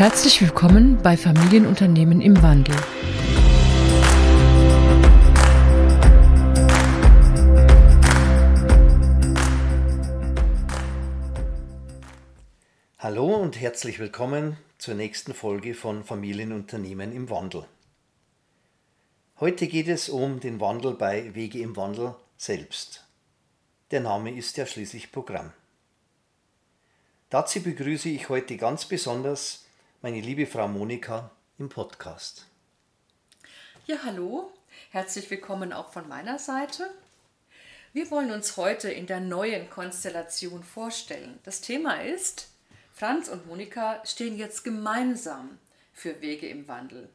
Herzlich willkommen bei Familienunternehmen im Wandel. Hallo und herzlich willkommen zur nächsten Folge von Familienunternehmen im Wandel. Heute geht es um den Wandel bei Wege im Wandel selbst. Der Name ist ja schließlich Programm. Dazu begrüße ich heute ganz besonders meine liebe Frau Monika im Podcast. Ja, hallo, herzlich willkommen auch von meiner Seite. Wir wollen uns heute in der neuen Konstellation vorstellen. Das Thema ist, Franz und Monika stehen jetzt gemeinsam für Wege im Wandel.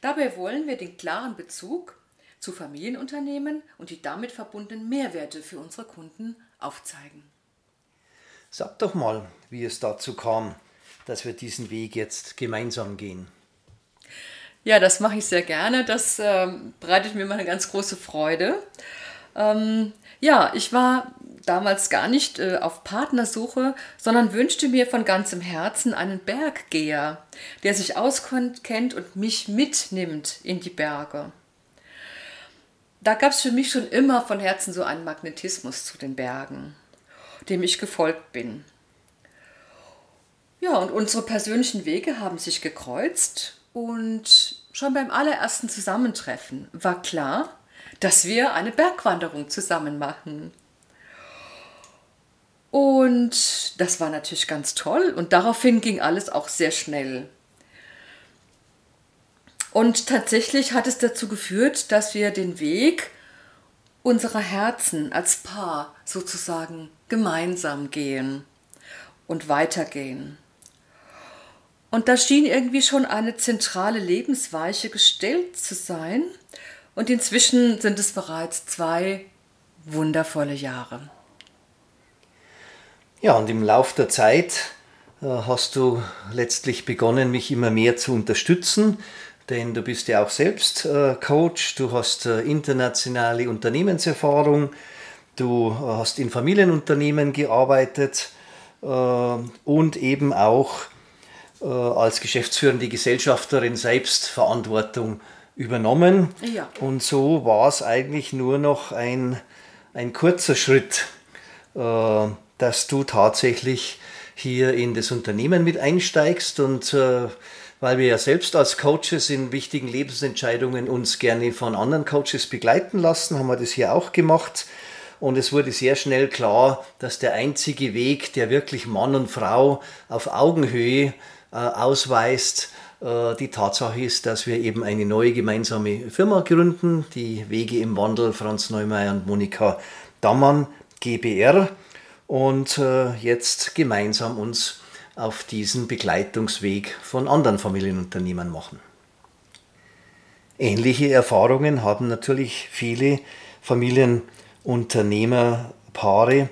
Dabei wollen wir den klaren Bezug zu Familienunternehmen und die damit verbundenen Mehrwerte für unsere Kunden aufzeigen. Sag doch mal, wie es dazu kam, dass wir diesen Weg jetzt gemeinsam gehen. Ja, das mache ich sehr gerne. Das äh, bereitet mir mal eine ganz große Freude. Ähm, ja, ich war damals gar nicht äh, auf Partnersuche, sondern wünschte mir von ganzem Herzen einen Berggeher, der sich auskennt und mich mitnimmt in die Berge. Da gab es für mich schon immer von Herzen so einen Magnetismus zu den Bergen, dem ich gefolgt bin. Ja, und unsere persönlichen Wege haben sich gekreuzt und schon beim allerersten Zusammentreffen war klar, dass wir eine Bergwanderung zusammen machen. Und das war natürlich ganz toll und daraufhin ging alles auch sehr schnell. Und tatsächlich hat es dazu geführt, dass wir den Weg unserer Herzen als Paar sozusagen gemeinsam gehen und weitergehen. Und da schien irgendwie schon eine zentrale Lebensweiche gestellt zu sein. Und inzwischen sind es bereits zwei wundervolle Jahre. Ja, und im Lauf der Zeit äh, hast du letztlich begonnen, mich immer mehr zu unterstützen, denn du bist ja auch selbst äh, Coach, du hast äh, internationale Unternehmenserfahrung, du hast in Familienunternehmen gearbeitet und eben auch als geschäftsführende Gesellschafterin selbst Verantwortung übernommen. Ja. Und so war es eigentlich nur noch ein, ein kurzer Schritt, äh, dass du tatsächlich hier in das Unternehmen mit einsteigst und äh, weil wir ja selbst als Coaches in wichtigen Lebensentscheidungen uns gerne von anderen Coaches begleiten lassen, haben wir das hier auch gemacht. Und es wurde sehr schnell klar, dass der einzige Weg, der wirklich Mann und Frau auf Augenhöhe äh, ausweist. Äh, die Tatsache ist, dass wir eben eine neue gemeinsame Firma gründen, die Wege im Wandel, Franz Neumeier und Monika Dammann GBR und äh, jetzt gemeinsam uns auf diesen Begleitungsweg von anderen Familienunternehmen machen. Ähnliche Erfahrungen haben natürlich viele Familienunternehmerpaare äh,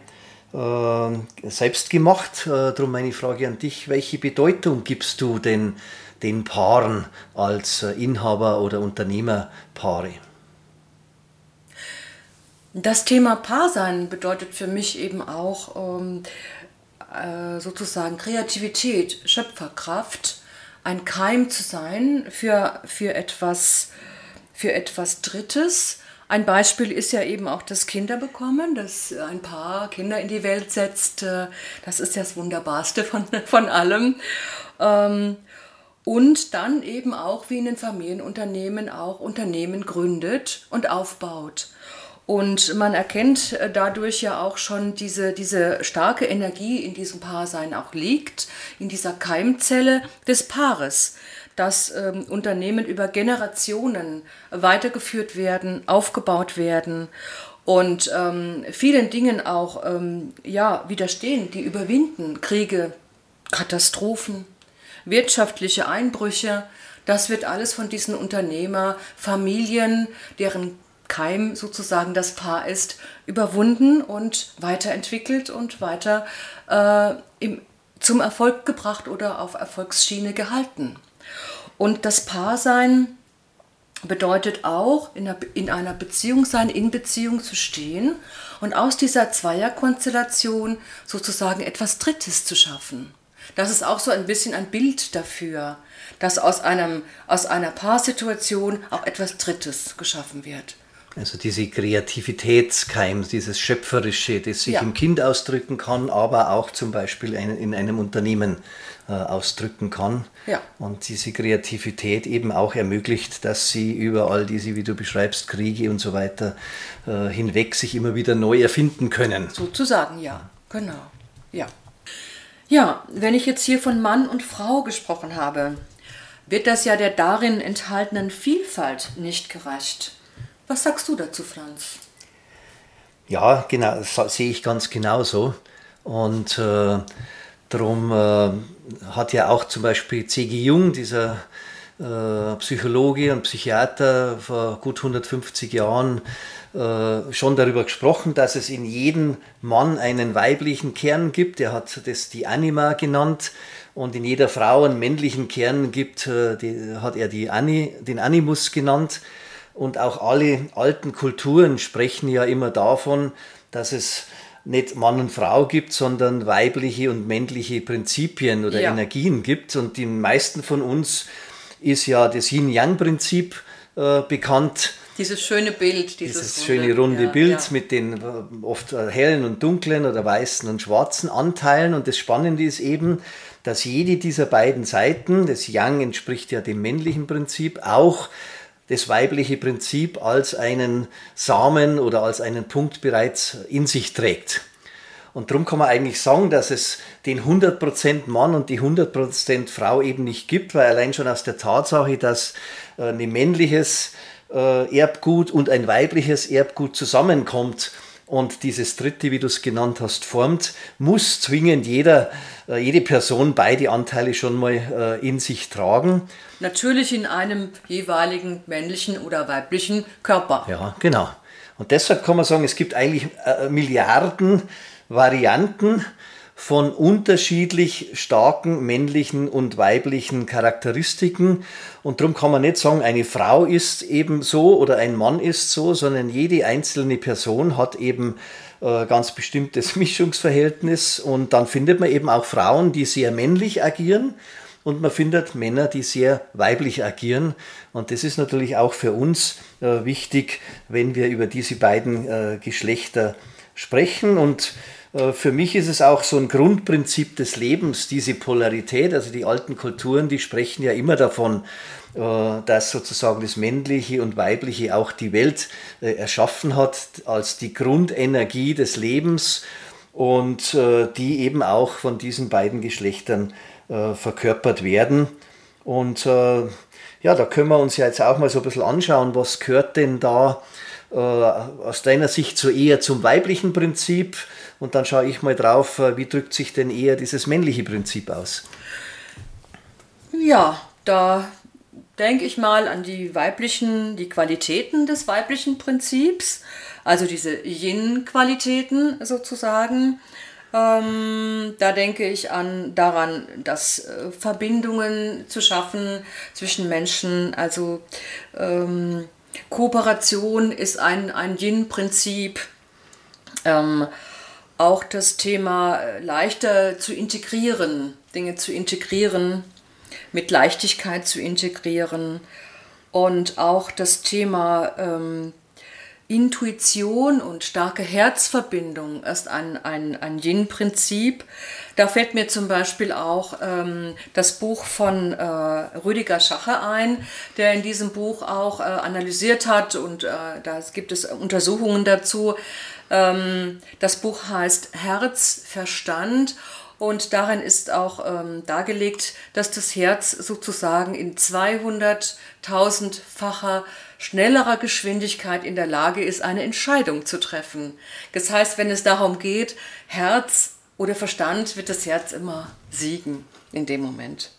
selbst gemacht. Äh, darum meine Frage an dich, welche Bedeutung gibst du denn den Paaren als äh, Inhaber oder Unternehmerpaare? Das Thema Paarsein bedeutet für mich eben auch ähm, äh, sozusagen Kreativität, Schöpferkraft, ein Keim zu sein für, für, etwas, für etwas Drittes, ein Beispiel ist ja eben auch das Kinderbekommen, dass ein Paar Kinder in die Welt setzt. Äh, das ist das Wunderbarste von, von allem. Ähm, und dann eben auch wie in den Familienunternehmen auch Unternehmen gründet und aufbaut. Und man erkennt äh, dadurch ja auch schon diese, diese starke Energie in diesem Paarsein auch liegt, in dieser Keimzelle des Paares dass ähm, Unternehmen über Generationen weitergeführt werden, aufgebaut werden und ähm, vielen Dingen auch ähm, ja, widerstehen, die überwinden, Kriege, Katastrophen, wirtschaftliche Einbrüche. Das wird alles von diesen Unternehmer, Familien, deren Keim sozusagen das Paar ist, überwunden und weiterentwickelt und weiter äh, im, zum Erfolg gebracht oder auf Erfolgsschiene gehalten. Und das Paarsein bedeutet auch, in einer, in einer Beziehung sein, in Beziehung zu stehen und aus dieser Zweierkonstellation sozusagen etwas Drittes zu schaffen. Das ist auch so ein bisschen ein Bild dafür, dass aus, einem, aus einer Paarsituation auch etwas Drittes geschaffen wird. Also diese Kreativitätskeim, dieses Schöpferische, das sich ja. im Kind ausdrücken kann, aber auch zum Beispiel in einem Unternehmen äh, ausdrücken kann. Ja. Und diese Kreativität eben auch ermöglicht, dass sie über all diese, wie du beschreibst, Kriege und so weiter äh, hinweg sich immer wieder neu erfinden können. Sozusagen, ja, genau. Ja. Ja, wenn ich jetzt hier von Mann und Frau gesprochen habe, wird das ja der darin enthaltenen Vielfalt nicht gerecht. Was sagst du dazu, Franz? Ja, genau, das sehe ich ganz genauso. Und äh, darum äh, hat ja auch zum Beispiel C.G. Jung, dieser äh, Psychologe und Psychiater vor gut 150 Jahren, äh, schon darüber gesprochen, dass es in jedem Mann einen weiblichen Kern gibt. Er hat das die Anima genannt und in jeder Frau einen männlichen Kern gibt, äh, die, hat er die Ani, den Animus genannt. Und auch alle alten Kulturen sprechen ja immer davon, dass es nicht Mann und Frau gibt, sondern weibliche und männliche Prinzipien oder ja. Energien gibt. Und den meisten von uns ist ja das Yin-Yang-Prinzip äh, bekannt. Dieses schöne Bild, dieses, dieses schöne runde ja, Bild ja. mit den äh, oft äh, hellen und dunklen oder weißen und schwarzen Anteilen. Und das Spannende ist eben, dass jede dieser beiden Seiten, das Yang entspricht ja dem männlichen Prinzip, auch das weibliche Prinzip als einen Samen oder als einen Punkt bereits in sich trägt. Und darum kann man eigentlich sagen, dass es den 100% Mann und die 100% Frau eben nicht gibt, weil allein schon aus der Tatsache, dass äh, ein männliches äh, Erbgut und ein weibliches Erbgut zusammenkommt und dieses dritte, wie du es genannt hast, formt, muss zwingend jeder, äh, jede Person beide Anteile schon mal in sich tragen. Natürlich in einem jeweiligen männlichen oder weiblichen Körper. Ja, genau. Und deshalb kann man sagen, es gibt eigentlich äh, Milliarden Varianten von unterschiedlich starken männlichen und weiblichen Charakteristiken. Und darum kann man nicht sagen, eine Frau ist eben so oder ein Mann ist so, sondern jede einzelne Person hat eben äh, ganz bestimmtes Mischungsverhältnis. Und dann findet man eben auch Frauen, die sehr männlich agieren und man findet Männer, die sehr weiblich agieren. Und das ist natürlich auch für uns äh, wichtig, wenn wir über diese beiden äh, Geschlechter sprechen. Und für mich ist es auch so ein Grundprinzip des Lebens, diese Polarität. Also die alten Kulturen, die sprechen ja immer davon, äh, dass sozusagen das Männliche und Weibliche auch die Welt äh, erschaffen hat als die Grundenergie des Lebens und die eben auch von diesen beiden Geschlechtern äh, verkörpert werden. Und äh, ja, da können wir uns ja jetzt auch mal so ein bisschen anschauen, was gehört denn da äh, aus deiner Sicht so eher zum weiblichen Prinzip? Und dann schaue ich mal drauf, äh, wie drückt sich denn eher dieses männliche Prinzip aus? Ja, da denke ich mal an die weiblichen, die Qualitäten des weiblichen Prinzips, also diese Yin-Qualitäten sozusagen. Ähm, da denke ich an daran, dass äh, Verbindungen zu schaffen zwischen Menschen, also ähm, Kooperation ist ein, ein Yin-Prinzip. Ähm, auch das Thema äh, leichter zu integrieren, Dinge zu integrieren, mit Leichtigkeit zu integrieren. Und auch das Thema ähm, Intuition und starke Herzverbindung ist ein, ein, ein Yin-Prinzip. Da fällt mir zum Beispiel auch ähm, das Buch von äh, Rüdiger Schache ein, der in diesem Buch auch äh, analysiert hat und äh, da gibt es Untersuchungen dazu. Ähm, das Buch heißt Herz, Verstand und darin ist auch ähm, dargelegt, dass das Herz sozusagen in 200.000-facher schnellerer Geschwindigkeit in der Lage ist, eine Entscheidung zu treffen. Das heißt, wenn es darum geht, Herz oder Verstand, wird das Herz immer siegen in dem Moment.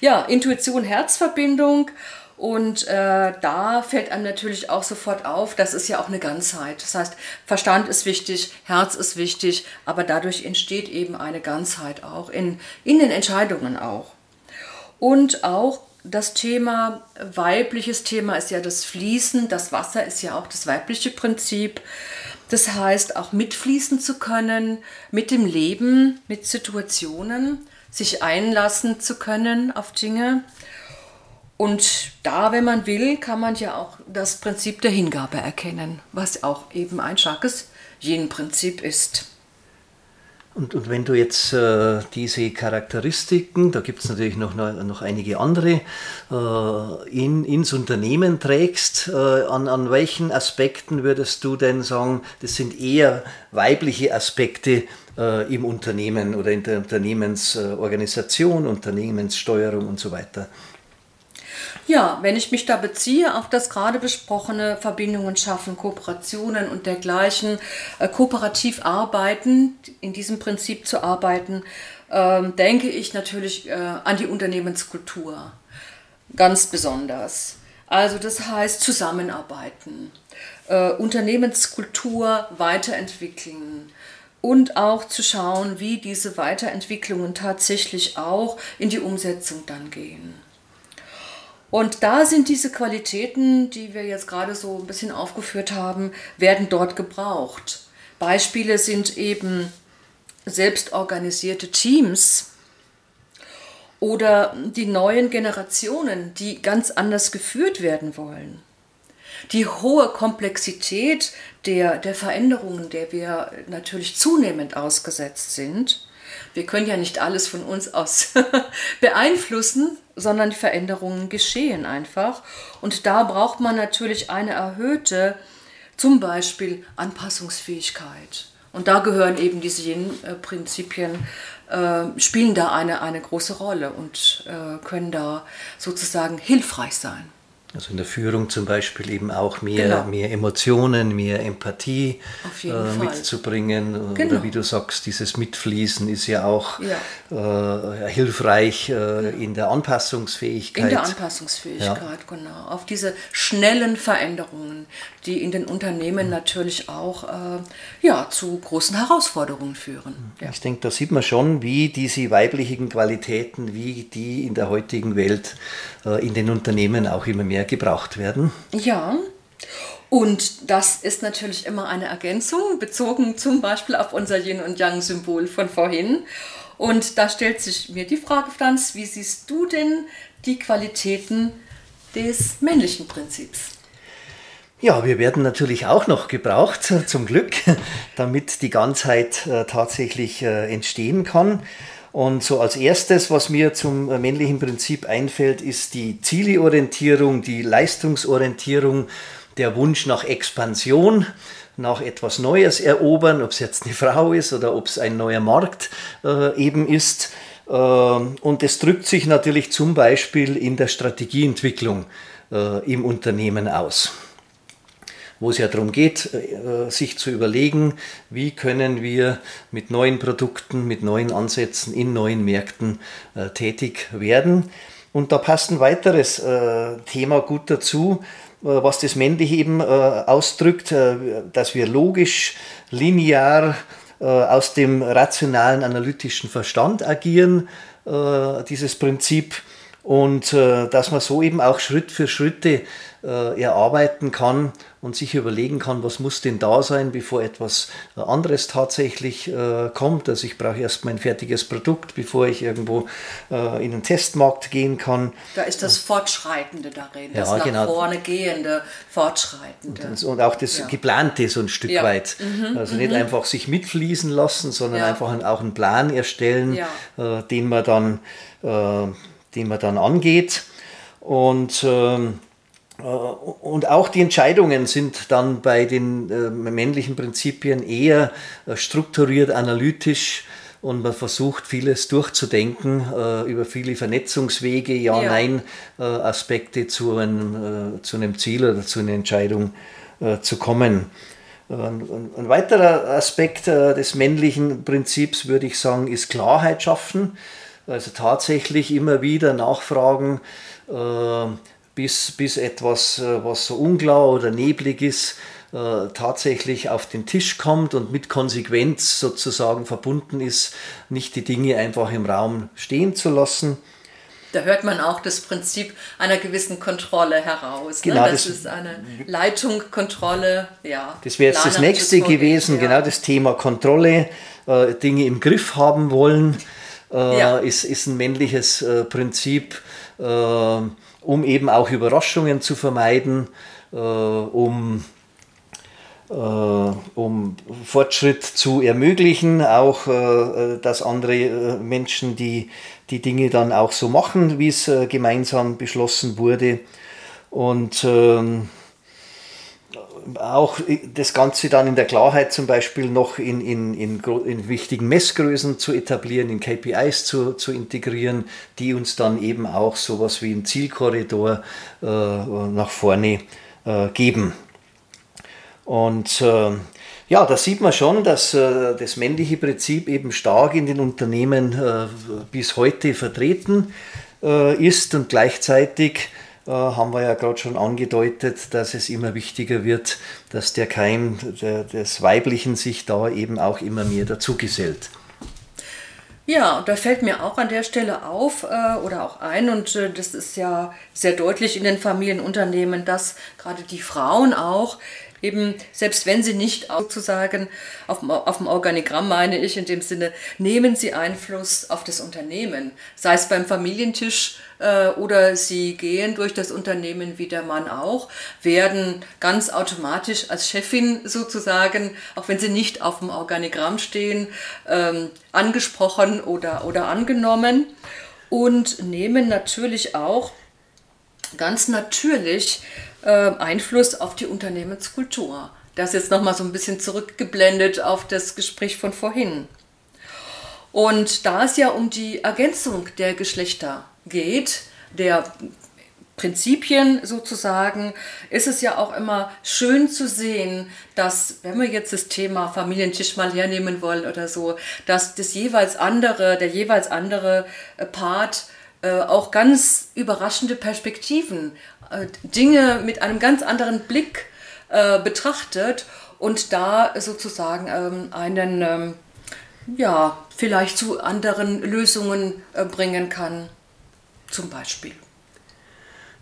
Ja, Intuition, Herzverbindung. Und äh, da fällt einem natürlich auch sofort auf, das ist ja auch eine Ganzheit. Das heißt, Verstand ist wichtig, Herz ist wichtig, aber dadurch entsteht eben eine Ganzheit auch in, in den Entscheidungen auch. Und auch das Thema, weibliches Thema ist ja das Fließen, das Wasser ist ja auch das weibliche Prinzip. Das heißt, auch mitfließen zu können mit dem Leben, mit Situationen, sich einlassen zu können auf Dinge. Und da, wenn man will, kann man ja auch das Prinzip der Hingabe erkennen, was auch eben ein starkes Yin-Prinzip ist. Und, und wenn du jetzt äh, diese Charakteristiken, da gibt es natürlich noch, noch einige andere, äh, in, ins Unternehmen trägst, äh, an, an welchen Aspekten würdest du denn sagen, das sind eher weibliche Aspekte äh, im Unternehmen oder in der Unternehmensorganisation, Unternehmenssteuerung und so weiter? Ja, wenn ich mich da beziehe auf das gerade besprochene Verbindungen schaffen, Kooperationen und dergleichen, äh, kooperativ arbeiten, in diesem Prinzip zu arbeiten, äh, denke ich natürlich äh, an die Unternehmenskultur. Ganz besonders. Also das heißt zusammenarbeiten, äh, Unternehmenskultur weiterentwickeln und auch zu schauen, wie diese Weiterentwicklungen tatsächlich auch in die Umsetzung dann gehen. Und da sind diese Qualitäten, die wir jetzt gerade so ein bisschen aufgeführt haben, werden dort gebraucht. Beispiele sind eben selbstorganisierte Teams oder die neuen Generationen, die ganz anders geführt werden wollen. Die hohe Komplexität der, der Veränderungen, der wir natürlich zunehmend ausgesetzt sind. Wir können ja nicht alles von uns aus beeinflussen, sondern die Veränderungen geschehen einfach. Und da braucht man natürlich eine erhöhte, zum Beispiel Anpassungsfähigkeit. Und da gehören eben diese Yin-Prinzipien, äh, spielen da eine, eine große Rolle und äh, können da sozusagen hilfreich sein. Also in der Führung zum Beispiel eben auch mehr, genau. mehr Emotionen, mehr Empathie äh, mitzubringen. Genau. Oder wie du sagst, dieses Mitfließen ist ja auch ja. Äh, hilfreich äh, in der Anpassungsfähigkeit. In der Anpassungsfähigkeit, ja. genau. Auf diese schnellen Veränderungen, die in den Unternehmen mhm. natürlich auch äh, ja, zu großen Herausforderungen führen. Ja. Ich denke, da sieht man schon, wie diese weiblichen Qualitäten, wie die in der heutigen Welt äh, in den Unternehmen auch immer mehr gebraucht werden. Ja. Und das ist natürlich immer eine Ergänzung, bezogen zum Beispiel auf unser Yin und Yang-Symbol von vorhin. Und da stellt sich mir die Frage, Franz, wie siehst du denn die Qualitäten des männlichen Prinzips? Ja, wir werden natürlich auch noch gebraucht, zum Glück, damit die Ganzheit äh, tatsächlich äh, entstehen kann. Und so als erstes, was mir zum äh, männlichen Prinzip einfällt, ist die Zieleorientierung, die Leistungsorientierung, der Wunsch nach Expansion, nach etwas Neues erobern, ob es jetzt eine Frau ist oder ob es ein neuer Markt äh, eben ist. Äh, und es drückt sich natürlich zum Beispiel in der Strategieentwicklung äh, im Unternehmen aus wo es ja darum geht, äh, sich zu überlegen, wie können wir mit neuen Produkten, mit neuen Ansätzen in neuen Märkten äh, tätig werden. Und da passt ein weiteres äh, Thema gut dazu, was das Männliche eben ausdrückt, dass wir logisch, linear aus dem rationalen, analytischen Verstand agieren, dieses Prinzip und dass man so eben auch Schritt für Schritte äh, erarbeiten kann und sich überlegen kann, was muss denn da sein, bevor etwas äh, anderes tatsächlich äh, kommt. Also ich brauche erst mein fertiges Produkt, bevor ich irgendwo äh, in den Testmarkt gehen kann. Da ist das Fortschreitende darin, das ja, nach genau. vorne gehende Fortschreitende. Und, und auch das ja. Geplante so ein Stück ja. weit. Mhm, also nicht mhm. einfach sich mitfließen lassen, sondern einfach auch einen Plan erstellen, äh, den man dann den man dann angeht. Und, ähm, äh, und auch die Entscheidungen sind dann bei den äh, männlichen Prinzipien eher äh, strukturiert, analytisch und man versucht vieles durchzudenken äh, über viele Vernetzungswege, ja, ja. äh, zu einem, äh, zu einem Ziel oder zu einer Entscheidung zu kommen. Ein, weiterer Aspekt des männlichen Prinzips, würde ich sagen, ist Klarheit schaffen. Also tatsächlich immer wieder nachfragen, äh, bis, bis etwas, äh, was so unklar oder neblig ist, äh, tatsächlich auf den Tisch kommt und mit Konsequenz sozusagen verbunden ist, nicht die Dinge einfach im Raum stehen zu lassen. Da hört man auch das Prinzip einer gewissen Kontrolle heraus. Ne? Genau, ne? das, das, ist eine Leitung, Kontrolle, ja. Das wäre jetzt das nächste gewesen, ja. genau das Thema Kontrolle, äh, Dinge im Griff haben wollen, äh, ja. ist, ist ein männliches äh, Prinzip, äh, um eben auch Überraschungen zu vermeiden, äh, um äh, um Fortschritt zu ermöglichen, auch äh, dass andere Menschen die, die Dinge dann auch so machen, wie es gemeinsam beschlossen wurde. Und ähm, auch das Ganze dann in der Klarheit zum Beispiel noch in, in, in, in, wichtigen Messgrößen zu etablieren, in KPIs zu, zu integrieren, die uns dann eben auch sowas wie einen Zielkorridor äh, nach vorne äh, geben. Und äh, ja, da sieht man schon, dass äh, das männliche Prinzip eben stark in den Unternehmen äh, bis heute vertreten äh, ist und gleichzeitig haben wir ja gerade schon angedeutet, dass es immer wichtiger wird, dass der Keim der, des Weiblichen sich da eben auch immer mehr dazugesellt. Ja, und da fällt mir auch an der Stelle auf äh, oder auch ein, und äh, das ist ja sehr deutlich in den Familienunternehmen, dass gerade die Frauen auch eben, selbst wenn sie nicht sozusagen auf, auf dem Organigramm, meine ich, in dem Sinne, nehmen sie Einfluss auf das Unternehmen, sei es beim Familientisch äh, oder sie gehen durch das Unternehmen wie der Mann auch, werden ganz automatisch als Chefin sozusagen, auch wenn sie nicht auf dem Organigramm stehen, ähm, angesprochen oder, oder angenommen und nehmen natürlich auch ganz natürlich äh, Einfluss auf die Unternehmenskultur. Das jetzt nochmal so ein bisschen zurückgeblendet auf das Gespräch von vorhin. Und da es ja um die Ergänzung der Geschlechter geht, der Prinzipien sozusagen, ist es ja auch immer schön zu sehen, dass, wenn wir jetzt das Thema Familientisch mal hernehmen wollen oder so, dass das jeweils andere, der jeweils andere äh, Part äh, auch ganz überraschende Perspektiven, Dinge mit einem ganz anderen Blick äh, betrachtet und da sozusagen ähm, einen, ähm, ja, vielleicht zu anderen Lösungen äh, bringen kann, zum Beispiel.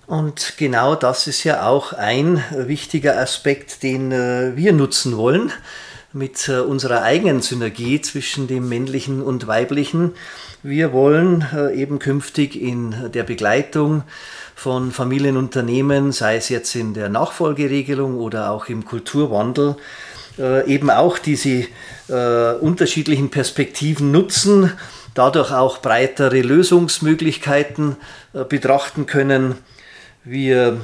Und genau das ist ja auch ein wichtiger Aspekt, den äh, wir nutzen wollen mit äh, unserer eigenen Synergie zwischen dem männlichen und weiblichen. Wir wollen äh, eben künftig in der Begleitung von Familienunternehmen, sei es jetzt in der Nachfolgeregelung oder auch im Kulturwandel, äh, eben auch diese unterschiedlichen Perspektiven nutzen, dadurch auch breitere Lösungsmöglichkeiten betrachten können. Wir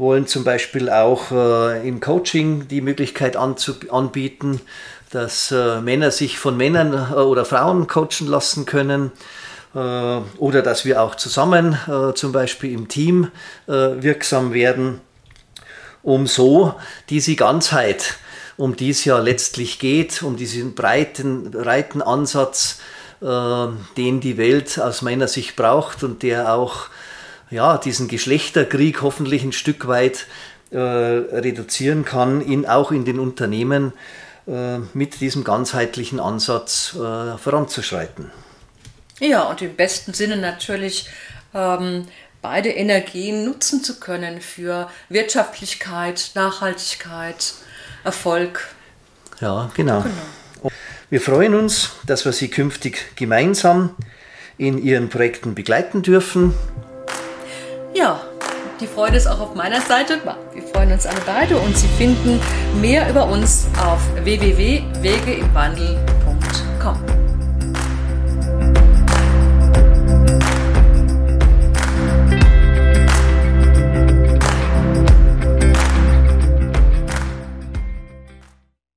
wollen zum Beispiel auch äh, im Coaching die Möglichkeit anbieten, dass äh, Männer sich von Männern äh, oder Frauen coachen lassen können äh, oder dass wir auch zusammen äh, zum Beispiel im Team äh, wirksam werden, um so diese Ganzheit, um die es ja letztlich geht, um diesen breiten, breiten Ansatz, den die Welt aus meiner Sicht braucht und der auch ja, diesen Geschlechterkrieg hoffentlich ein Stück weit äh, reduzieren kann, in, auch in den Unternehmen äh, mit diesem ganzheitlichen Ansatz äh, voranzuschreiten. Ja, und im besten Sinne natürlich ähm, beide Energien nutzen zu können für Wirtschaftlichkeit, Nachhaltigkeit, Erfolg. Ja, genau. genau. Wir freuen uns, dass wir Sie künftig gemeinsam in Ihren Projekten begleiten dürfen ja, die Freude ist auch auf meiner Seite. Wir freuen uns alle beide und Sie finden mehr über uns auf www.wegeimwandel.com.